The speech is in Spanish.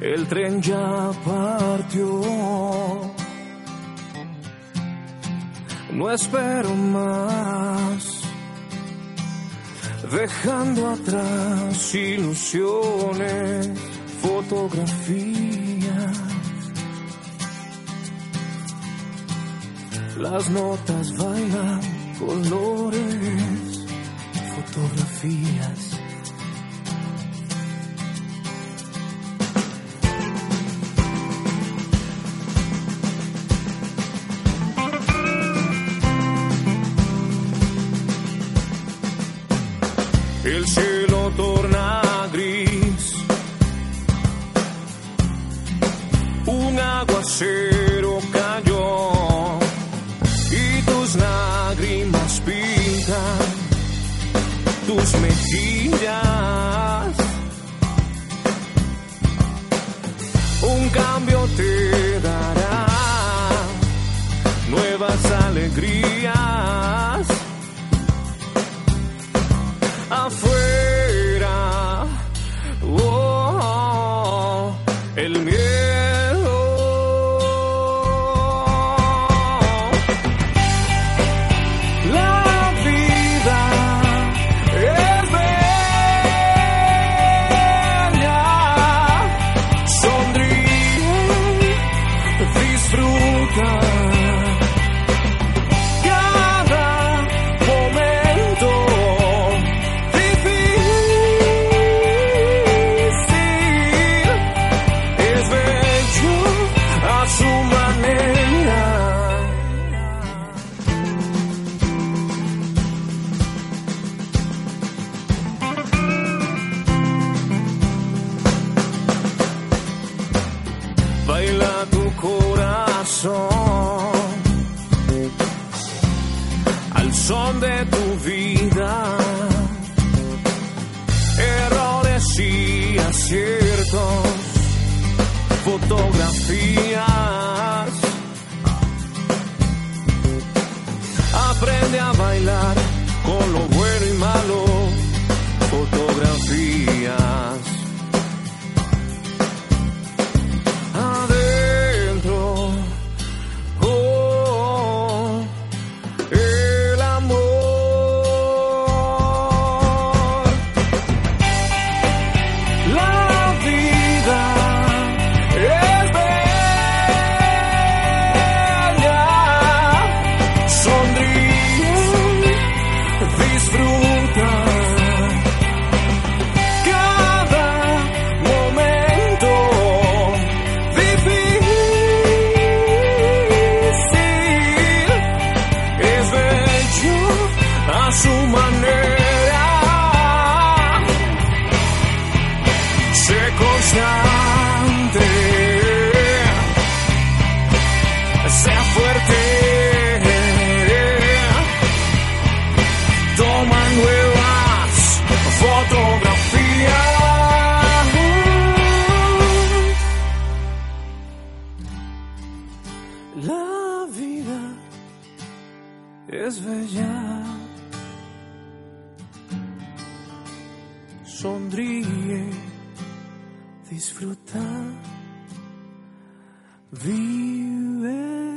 El tren ya partió. No espero más. Dejando atrás ilusiones, fotografías. Las notas bailan colores, fotografías. El cielo torna gris. Un aguacero tus mejillas. Un cambio te dará nuevas alegrías Tu corazón al son de tu vida. Errores y aciertos, fotografías. Aprende a bailar Sé constante, sea fuerte. Toma nuevas fotografías. La vida es bella. Sonríe, disfrutar, vive.